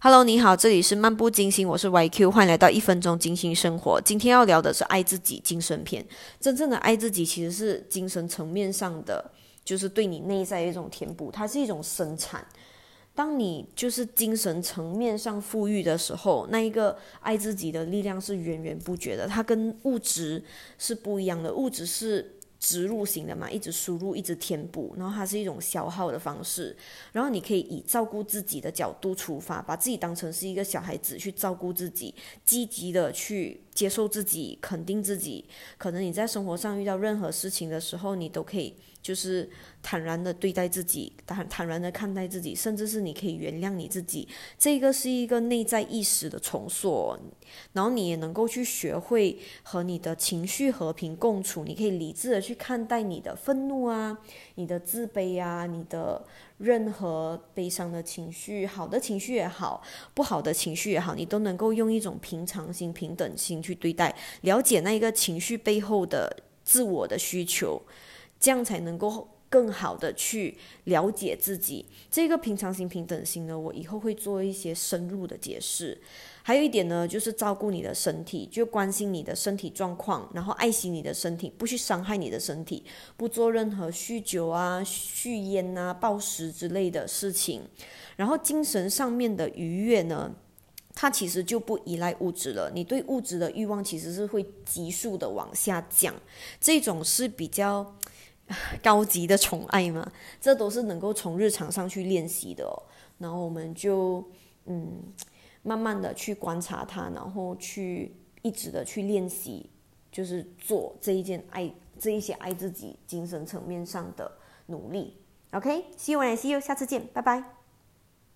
Hello，你好，这里是漫步金星，我是 YQ，欢迎来到一分钟金星生活。今天要聊的是爱自己精神篇。真正的爱自己其实是精神层面上的，就是对你内在的一种填补，它是一种生产。当你就是精神层面上富裕的时候，那一个爱自己的力量是源源不绝的。它跟物质是不一样的，物质是。植入型的嘛，一直输入，一直填补，然后它是一种消耗的方式。然后你可以以照顾自己的角度出发，把自己当成是一个小孩子去照顾自己，积极的去接受自己，肯定自己。可能你在生活上遇到任何事情的时候，你都可以。就是坦然的对待自己，坦坦然的看待自己，甚至是你可以原谅你自己。这个是一个内在意识的重塑，然后你也能够去学会和你的情绪和平共处。你可以理智的去看待你的愤怒啊，你的自卑啊，你的任何悲伤的情绪，好的情绪也好，不好的情绪也好，你都能够用一种平常心、平等心去对待，了解那一个情绪背后的自我的需求。这样才能够更好的去了解自己。这个平常心、平等心呢，我以后会做一些深入的解释。还有一点呢，就是照顾你的身体，就关心你的身体状况，然后爱惜你的身体，不去伤害你的身体，不做任何酗酒啊、酗烟啊、暴食之类的事情。然后精神上面的愉悦呢，它其实就不依赖物质了。你对物质的欲望其实是会急速的往下降，这种是比较。高级的宠爱嘛，这都是能够从日常上去练习的。然后我们就嗯，慢慢的去观察他，然后去一直的去练习，就是做这一件爱这一些爱自己精神层面上的努力。OK，see you and see you，下次见，拜拜。